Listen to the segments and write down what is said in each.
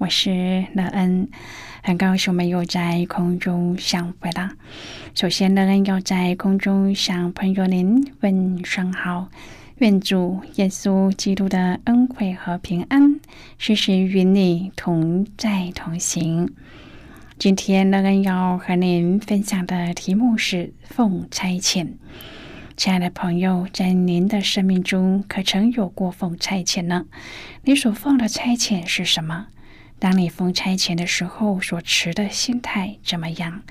我是乐恩。很高兴我们又在空中相会了。首先，乐恩，要在空中向朋友您问声好，愿主耶稣基督的恩惠和平安时时与你同在同行。今天，乐恩要和您分享的题目是奉差遣。亲爱的朋友，在您的生命中，可曾有过奉差遣呢？你所奉的差遣是什么？当你奉差遣的时候，所持的心态怎么样？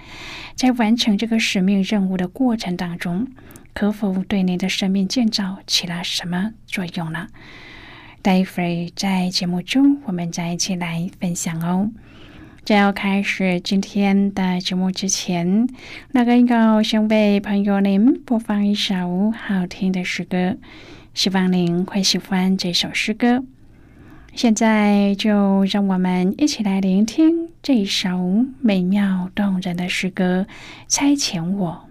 在完成这个使命任务的过程当中，可否对你的生命建造起了什么作用呢？待会儿在节目中，我们再一起来分享哦。在要开始今天的节目之前，那个要先为朋友您播放一首好听的诗歌，希望您会喜欢这首诗歌。现在就让我们一起来聆听这首美妙动人的诗歌《差遣我》。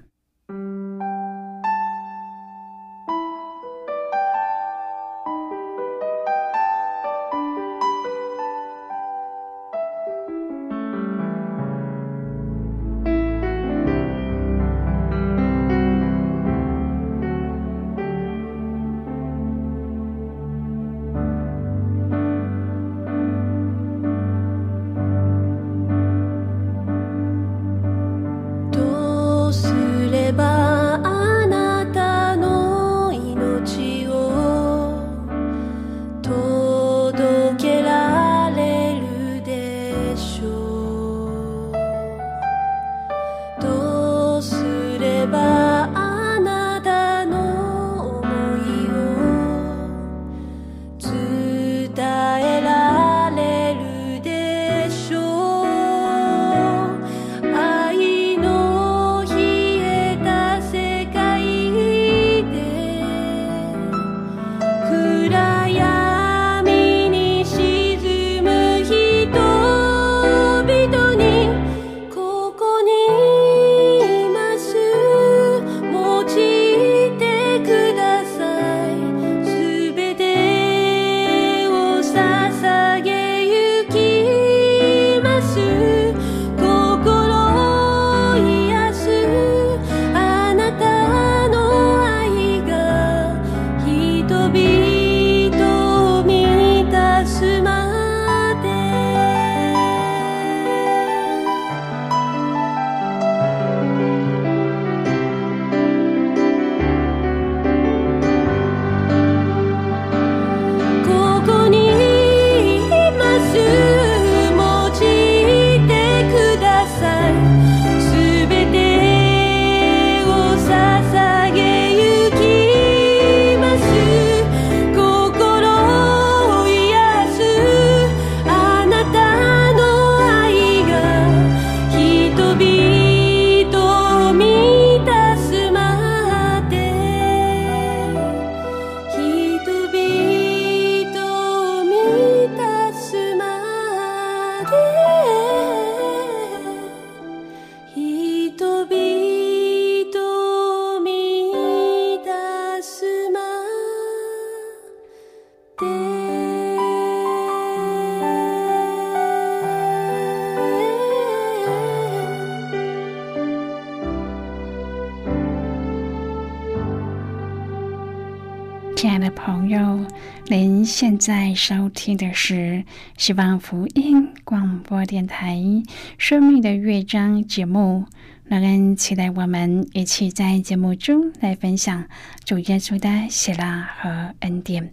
朋友，您现在收听的是希望福音广播电台《生命的乐章》节目。那人期待我们一起在节目中来分享主耶稣的喜乐和恩典。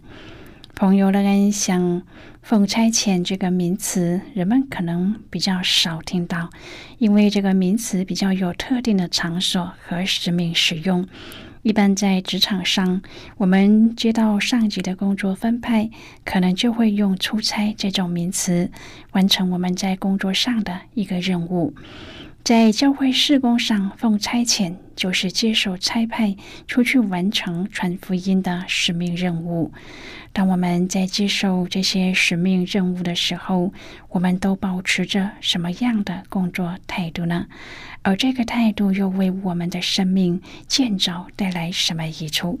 朋友，那人想“奉差遣”这个名词，人们可能比较少听到，因为这个名词比较有特定的场所和使命使用。一般在职场上，我们接到上级的工作分派，可能就会用“出差”这种名词，完成我们在工作上的一个任务。在教会事工上，奉差遣就是接受差派出去完成传福音的使命任务。当我们在接受这些使命任务的时候，我们都保持着什么样的工作态度呢？而这个态度又为我们的生命建造带来什么益处？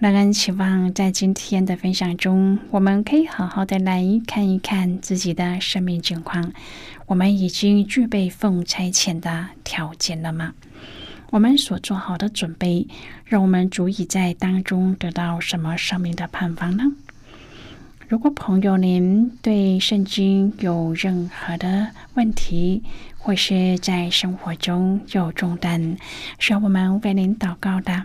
乐安期望在今天的分享中，我们可以好好的来看一看自己的生命情况。我们已经具备奉差遣的条件了吗？我们所做好的准备，让我们足以在当中得到什么生命的盼望呢？如果朋友您对圣经有任何的问题，或是在生活中有重担，需要我们为您祷告的，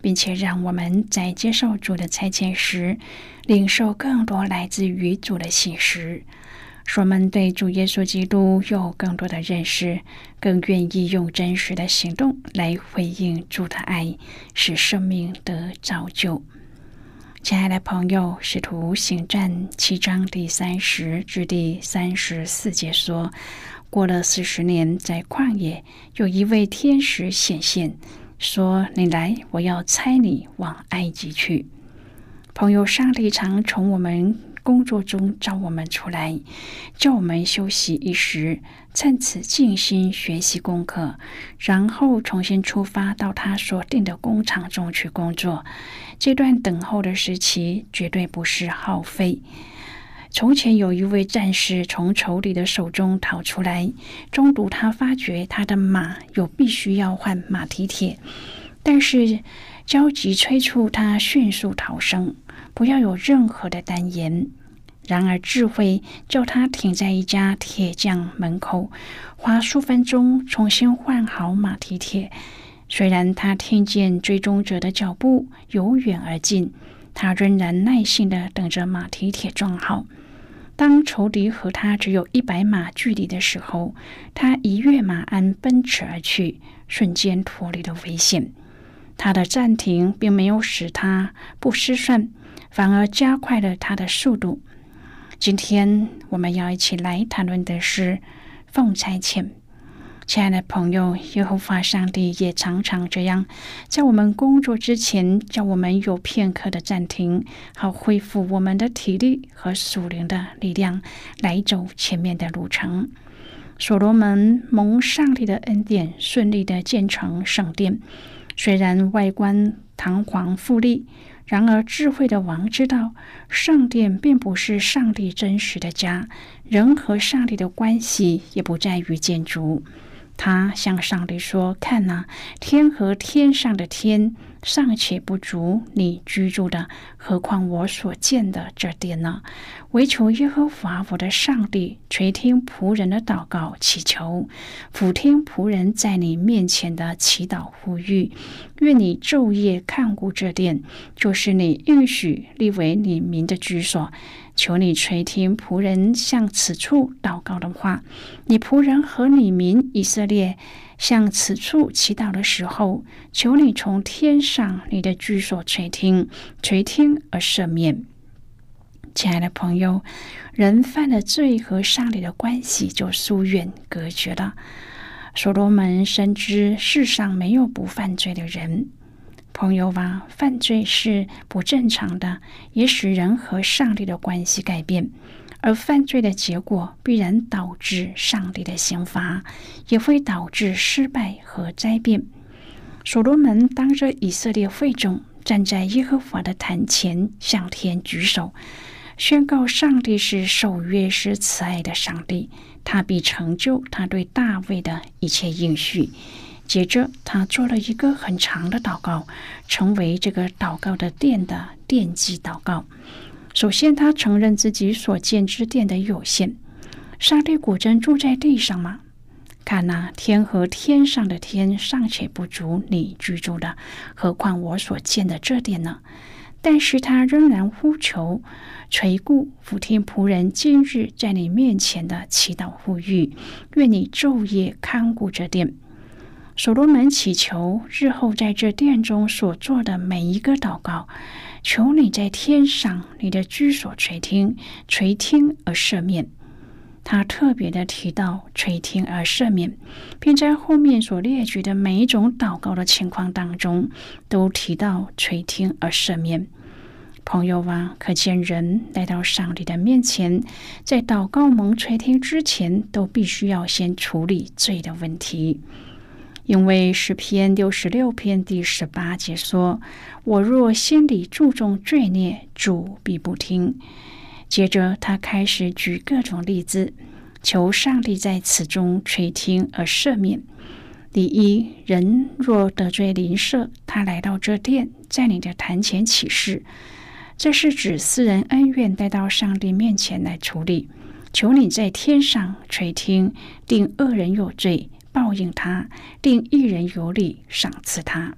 并且让我们在接受主的差遣时，领受更多来自于主的信实，使我们对主耶稣基督有更多的认识，更愿意用真实的行动来回应主的爱，使生命得造就。亲爱的朋友，《使徒行传》七章第三十至第三十四节说：“过了四十年，在旷野有一位天使显现。”说：“你来，我要差你往埃及去。”朋友，上帝常从我们工作中召我们出来，叫我们休息一时，趁此静心学习功课，然后重新出发到他所定的工厂中去工作。这段等候的时期绝对不是耗费。从前有一位战士从仇敌的手中逃出来，中途他发觉他的马有必须要换马蹄铁，但是焦急催促他迅速逃生，不要有任何的单言。然而智慧叫他停在一家铁匠门口，花数分钟重新换好马蹄铁。虽然他听见追踪者的脚步由远而近，他仍然耐心的等着马蹄铁装好。当仇敌和他只有一百码距离的时候，他一跃马鞍奔驰而去，瞬间脱离了危险。他的暂停并没有使他不失算，反而加快了他的速度。今天我们要一起来谈论的是奉差遣。亲爱的朋友，耶和华上帝也常常这样，在我们工作之前，叫我们有片刻的暂停，好恢复我们的体力和属灵的力量，来走前面的路程。所罗门蒙上帝的恩典，顺利的建成圣殿，虽然外观堂皇富丽，然而智慧的王知道，圣殿并不是上帝真实的家，人和上帝的关系也不在于建筑。他向上帝说：“看呐，天和天上的天尚且不足你居住的，何况我所见的这殿呢？唯求耶和华我的上帝垂听仆人的祷告祈求，俯听仆人在你面前的祈祷呼吁。愿你昼夜看顾这殿，就是你应许立为你名的居所。”求你垂听仆人向此处祷告的话，你仆人和你民以色列向此处祈祷的时候，求你从天上你的居所垂听，垂听而赦免。亲爱的朋友，人犯了罪和上帝的关系就疏远隔绝了。所罗门深知世上没有不犯罪的人。朋友吧，犯罪是不正常的，也使人和上帝的关系改变。而犯罪的结果必然导致上帝的刑罚，也会导致失败和灾变。所罗门当着以色列会众站在耶和华的坛前，向天举手。宣告上帝是守约、是慈爱的上帝，他必成就他对大卫的一切应许。接着，他做了一个很长的祷告，成为这个祷告的殿的奠基祷告。首先，他承认自己所建之殿的有限。上帝果真住在地上吗？看那天和天上的天尚且不足你居住的，何况我所建的这殿呢？但是他仍然呼求、垂顾、俯听仆人今日在你面前的祈祷呼吁，愿你昼夜看顾这殿。所罗门祈求日后在这殿中所做的每一个祷告，求你在天上你的居所垂听、垂听而赦免。他特别的提到垂听而赦免，并在后面所列举的每一种祷告的情况当中，都提到垂听而赦免。朋友啊，可见人来到上帝的面前，在祷告蒙垂听之前，都必须要先处理罪的问题。因为诗篇六十六篇第十八节说：“我若心里注重罪孽，主必不听。”接着，他开始举各种例子，求上帝在此中垂听而赦免。第一，人若得罪邻舍，他来到这殿，在你的坛前起誓，这是指私人恩怨带到上帝面前来处理，求你在天上垂听，定恶人有罪，报应他；定一人有理，赏赐他。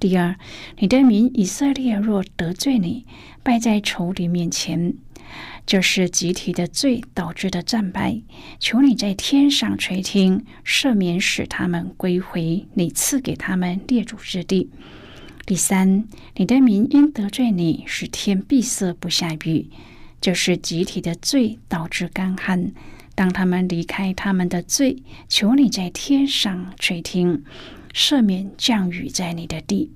第二，你的民以色列若得罪你，败在仇敌面前，这是集体的罪导致的战败。求你在天上垂听，赦免，使他们归回你赐给他们列祖之地。第三，你的民因得罪你，使天闭塞不下雨，这是集体的罪导致干旱。当他们离开他们的罪，求你在天上垂听。赦免降雨在你的地。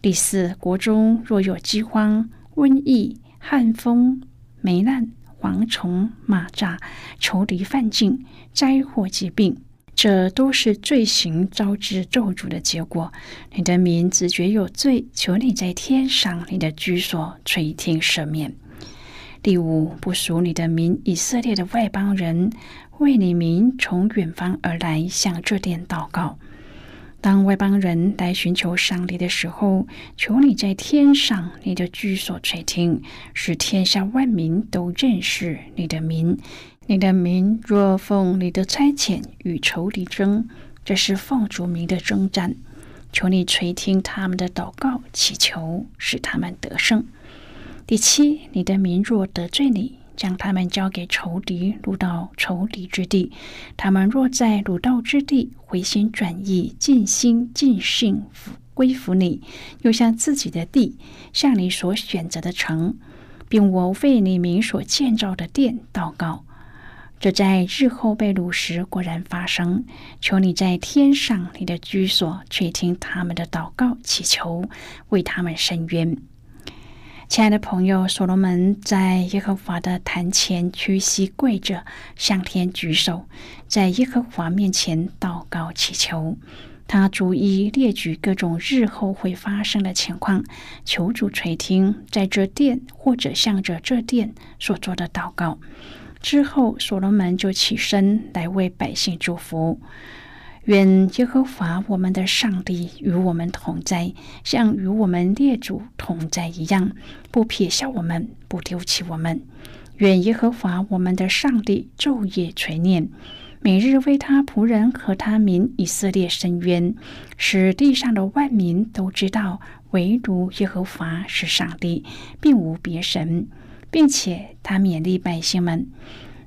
第四，国中若有饥荒、瘟疫、旱风、霉烂、蝗虫、蚂蚱、仇敌犯境、灾祸疾病，这都是罪行招致咒诅的结果。你的民自觉有罪，求你在天上你的居所垂听赦免。第五，不属你的民以色列的外邦人，为你民从远方而来，向这殿祷告。当外邦人来寻求上帝的时候，求你在天上你的居所垂听，使天下万民都认识你的名。你的名若奉你的差遣与仇敌争，这是奉主名的征战。求你垂听他们的祷告祈求，使他们得胜。第七，你的名若得罪你。将他们交给仇敌，掳到仇敌之地。他们若在掳到之地回心转意，尽心尽性归服你，又向自己的地，向你所选择的城，并我为你名所建造的殿祷告，这在日后被掳时果然发生。求你在天上你的居所垂听他们的祷告祈求，为他们伸冤。亲爱的朋友，所罗门在耶和华的坛前屈膝跪着，向天举手，在耶和华面前祷告祈求。他逐一列举各种日后会发生的情况，求主垂听，在这殿或者向着这殿所做的祷告。之后，所罗门就起身来为百姓祝福。愿耶和华我们的上帝与我们同在，像与我们列祖同在一样，不撇下我们，不丢弃我们。愿耶和华我们的上帝昼夜垂念，每日为他仆人和他民以色列伸冤，使地上的万民都知道，唯独耶和华是上帝，并无别神，并且他勉励百姓们，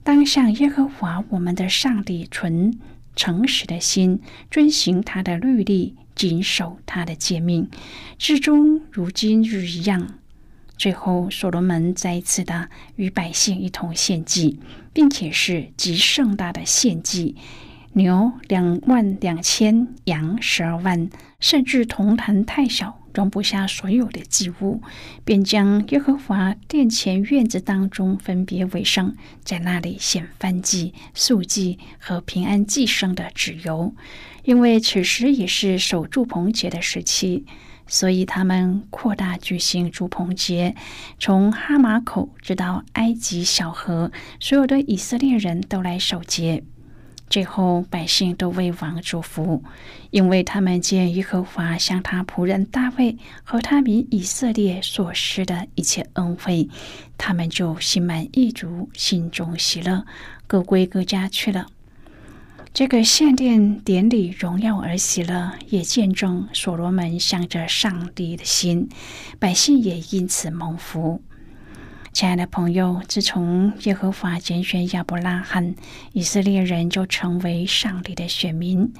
当向耶和华我们的上帝存。诚实的心，遵循他的律例，谨守他的诫命，至终如今日一样。最后，所罗门再一次的与百姓一同献祭，并且是极盛大的献祭，牛两万两千，羊十二万，甚至铜坛太小，容不下所有的祭物，便将耶和华殿前院子当中分别为圣，在那里献燔祭、素祭和平安祭牲的脂油，因为此时也是守住棚节的时期。所以他们扩大举行祝棚节，从哈马口直到埃及小河，所有的以色列人都来守节。最后百姓都为王祝福，因为他们见耶和华向他仆人大卫和他民以色列所施的一切恩惠，他们就心满意足，心中喜乐，各归各家去了。这个献殿典礼荣耀而喜乐，也见证所罗门向着上帝的心，百姓也因此蒙福。亲爱的朋友，自从耶和华拣选亚伯拉罕，以色列人就成为上帝的选民，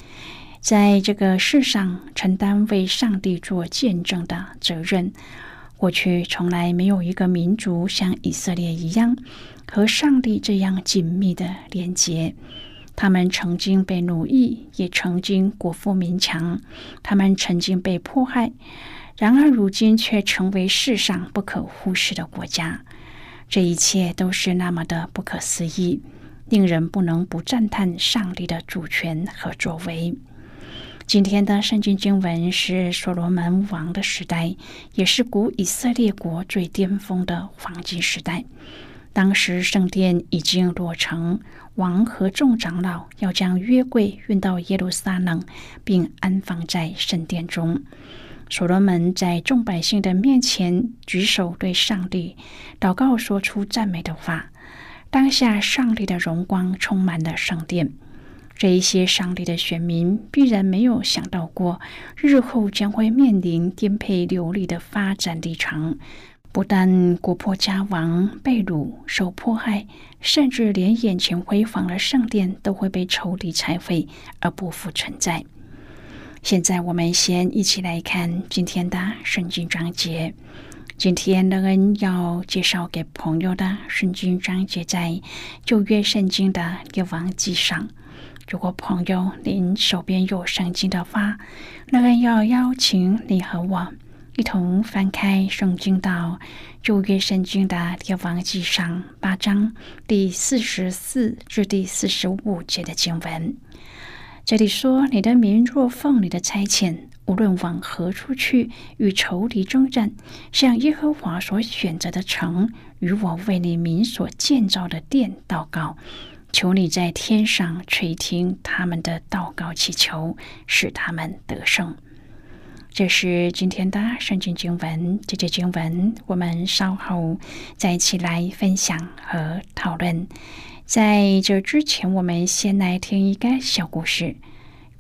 在这个世上承担为上帝做见证的责任。过去从来没有一个民族像以色列一样，和上帝这样紧密的连结。他们曾经被奴役，也曾经国富民强；他们曾经被迫害，然而如今却成为世上不可忽视的国家。这一切都是那么的不可思议，令人不能不赞叹上帝的主权和作为。今天的圣经经文是所罗门王的时代，也是古以色列国最巅峰的黄金时代。当时圣殿已经落成。王和众长老要将约柜运到耶路撒冷，并安放在圣殿中。所罗门在众百姓的面前举手对上帝祷告，说出赞美的话。当下，上帝的荣光充满了圣殿。这一些上帝的选民必然没有想到过，日后将会面临颠沛流离的发展历程。不但国破家亡、被掳、受迫害，甚至连眼前辉煌的圣殿都会被抽离拆毁而不复存在。现在，我们先一起来看今天的圣经章节。今天乐恩要介绍给朋友的圣经章节，在旧约圣经的列王记上。如果朋友您手边有圣经的话，乐恩要邀请你和我。一同翻开圣经到旧约圣经的列王记上八章第四十四至第四十五节的经文。这里说：“你的民若奉你的差遣，无论往何处去，与仇敌征战，向耶和华所选择的城，与我为你民所建造的殿祷告，求你在天上垂听他们的祷告祈求，使他们得胜。”这是今天的圣经经文，这节经文我们稍后再一起来分享和讨论。在这之前，我们先来听一个小故事。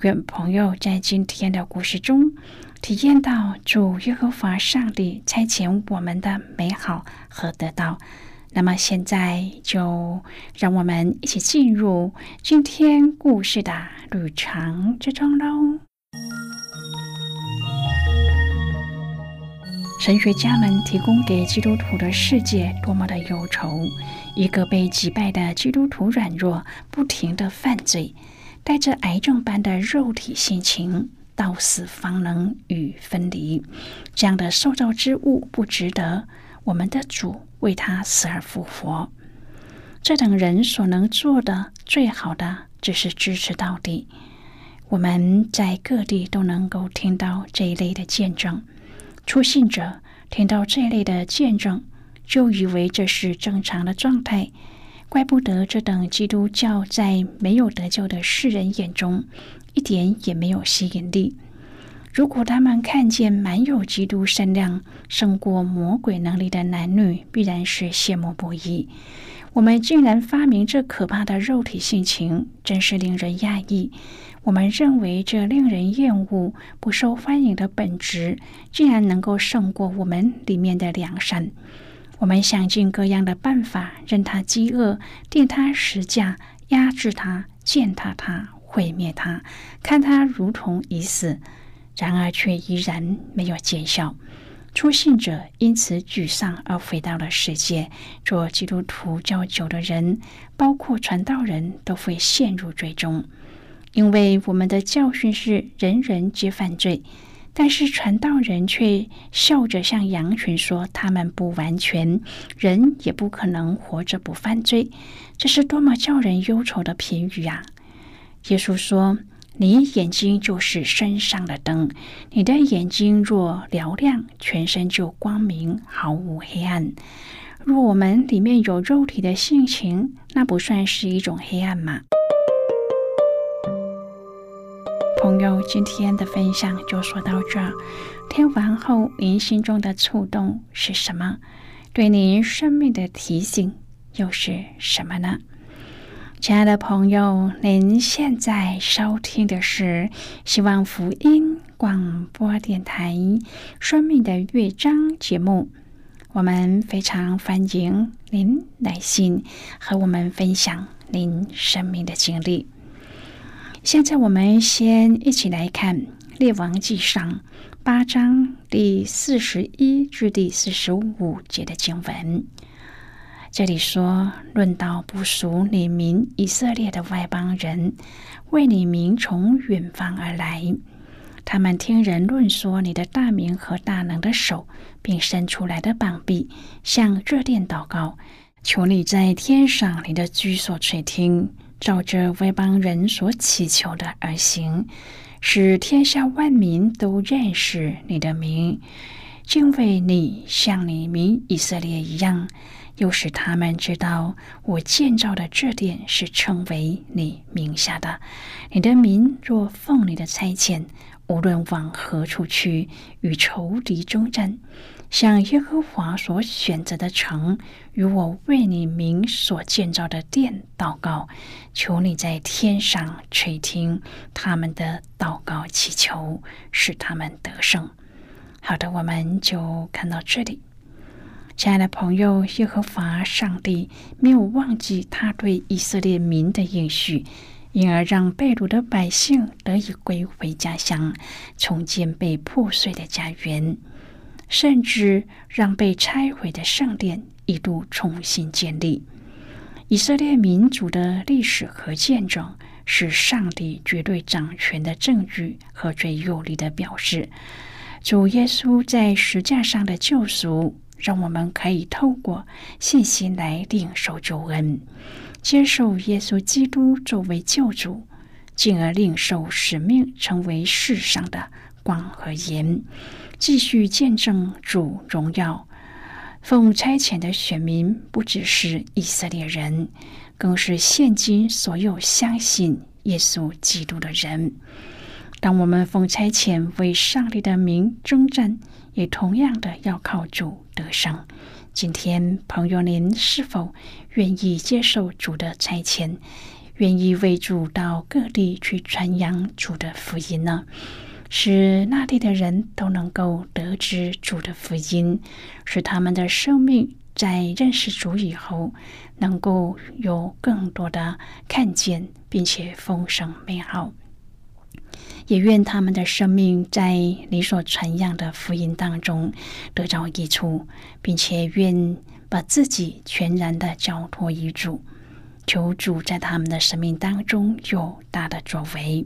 愿朋友在今天的故事中体验到主耶和华上帝差遣我们的美好和得到。那么现在就让我们一起进入今天故事的旅程之中喽。神学家们提供给基督徒的世界多么的忧愁！一个被击败的基督徒软弱，不停的犯罪，带着癌症般的肉体性情，到死方能与分离。这样的受造之物不值得我们的主为他死而复活。这等人所能做的最好的，只是支持到底。我们在各地都能够听到这一类的见证。初信者听到这类的见证，就以为这是正常的状态，怪不得这等基督教在没有得救的世人眼中一点也没有吸引力。如果他们看见满有基督善良、胜过魔鬼能力的男女，必然是羡慕不已。我们竟然发明这可怕的肉体性情，真是令人讶异。我们认为这令人厌恶、不受欢迎的本质，竟然能够胜过我们里面的良善。我们想尽各样的办法，任他饥饿，定他实价，压制他，践踏他，毁灭他，看他如同已死，然而却依然没有见效。初信者因此沮丧而回到了世界。做基督徒较久的人，包括传道人都会陷入罪中，因为我们的教训是人人皆犯罪。但是传道人却笑着向羊群说：“他们不完全，人也不可能活着不犯罪。”这是多么叫人忧愁的评语啊！耶稣说：“你眼睛就是身上的灯，你的眼睛若嘹亮，全身就光明，毫无黑暗。若我们里面有肉体的性情，那不算是一种黑暗吗？”朋友，今天的分享就说到这儿。听完后，您心中的触动是什么？对您生命的提醒又是什么呢？亲爱的朋友，您现在收听的是希望福音广播电台《生命的乐章》节目。我们非常欢迎您来信和我们分享您生命的经历。现在我们先一起来看《列王纪上》八章第四十一至第四十五节的经文。这里说：“论到不属你民以色列的外邦人，为你民从远方而来，他们听人论说你的大名和大能的手，并伸出来的膀臂，向热殿祷告，求你在天上你的居所垂听。”照着外邦人所祈求的而行，使天下万民都认识你的名，敬畏你，像你名以色列一样，又使他们知道我建造的这殿是称为你名下的。你的民若奉你的差遣，无论往何处去，与仇敌征战。向耶和华所选择的城与我为你名所建造的殿祷告，求你在天上垂听他们的祷告祈求，使他们得胜。好的，我们就看到这里。亲爱的朋友，耶和华上帝没有忘记他对以色列民的应许，因而让被掳的百姓得以归回家乡，重建被破碎的家园。甚至让被拆毁的圣殿一度重新建立。以色列民族的历史和见证，是上帝绝对掌权的证据和最有力的表示。主耶稣在石架上的救赎，让我们可以透过信心来领受救恩，接受耶稣基督作为救主，进而领受使命，成为世上的光和盐。继续见证主荣耀，奉差遣的选民不只是以色列人，更是现今所有相信耶稣基督的人。当我们奉差遣为上帝的名征战，也同样的要靠主得胜。今天，朋友，您是否愿意接受主的差遣，愿意为主到各地去传扬主的福音呢？使那地的人都能够得知主的福音，使他们的生命在认识主以后，能够有更多的看见，并且丰盛美好。也愿他们的生命在你所传扬的福音当中得着益处，并且愿把自己全然的交托于主，求主在他们的生命当中有大的作为。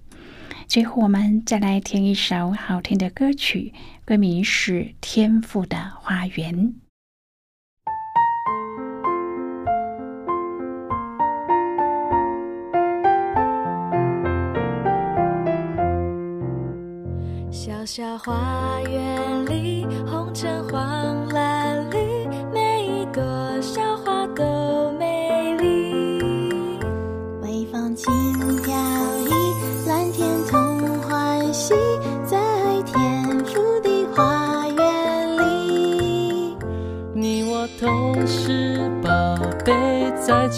最后，我们再来听一首好听的歌曲，歌名是《天赋的花园》。小小花园里，红橙黄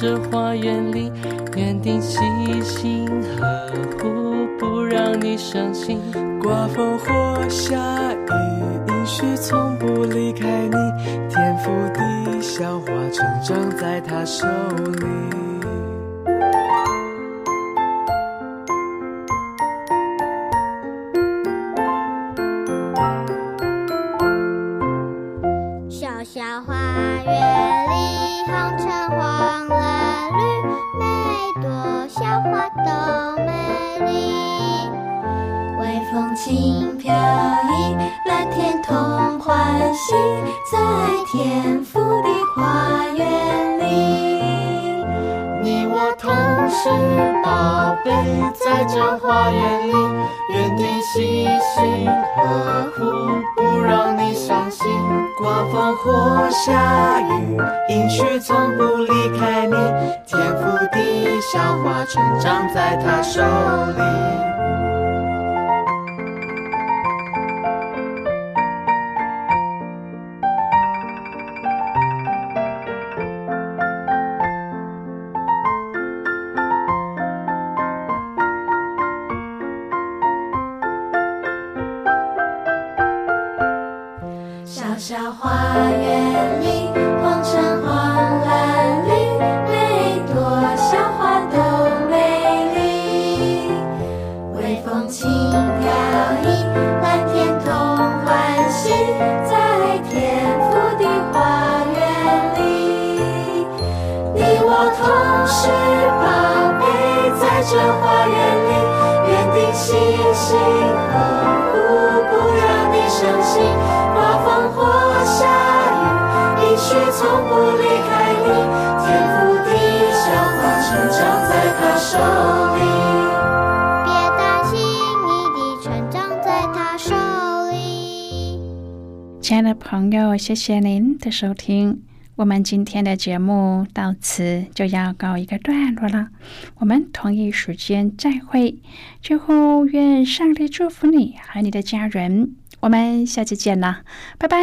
这花园里，园丁细心呵护，不让你伤心。刮风或下雨，应许从不离开你。天赋的小花，成长在他手里。宝贝，在这花园里，园丁细心呵护，不让你伤心。刮风或下雨，阴雨从不离开你。天赋地小花，成长在他手里。亲爱的朋友，谢谢您的收听。我们今天的节目到此就要告一个段落了，我们同一时间再会。最后，愿上帝祝福你和你的家人。我们下期见了，拜拜。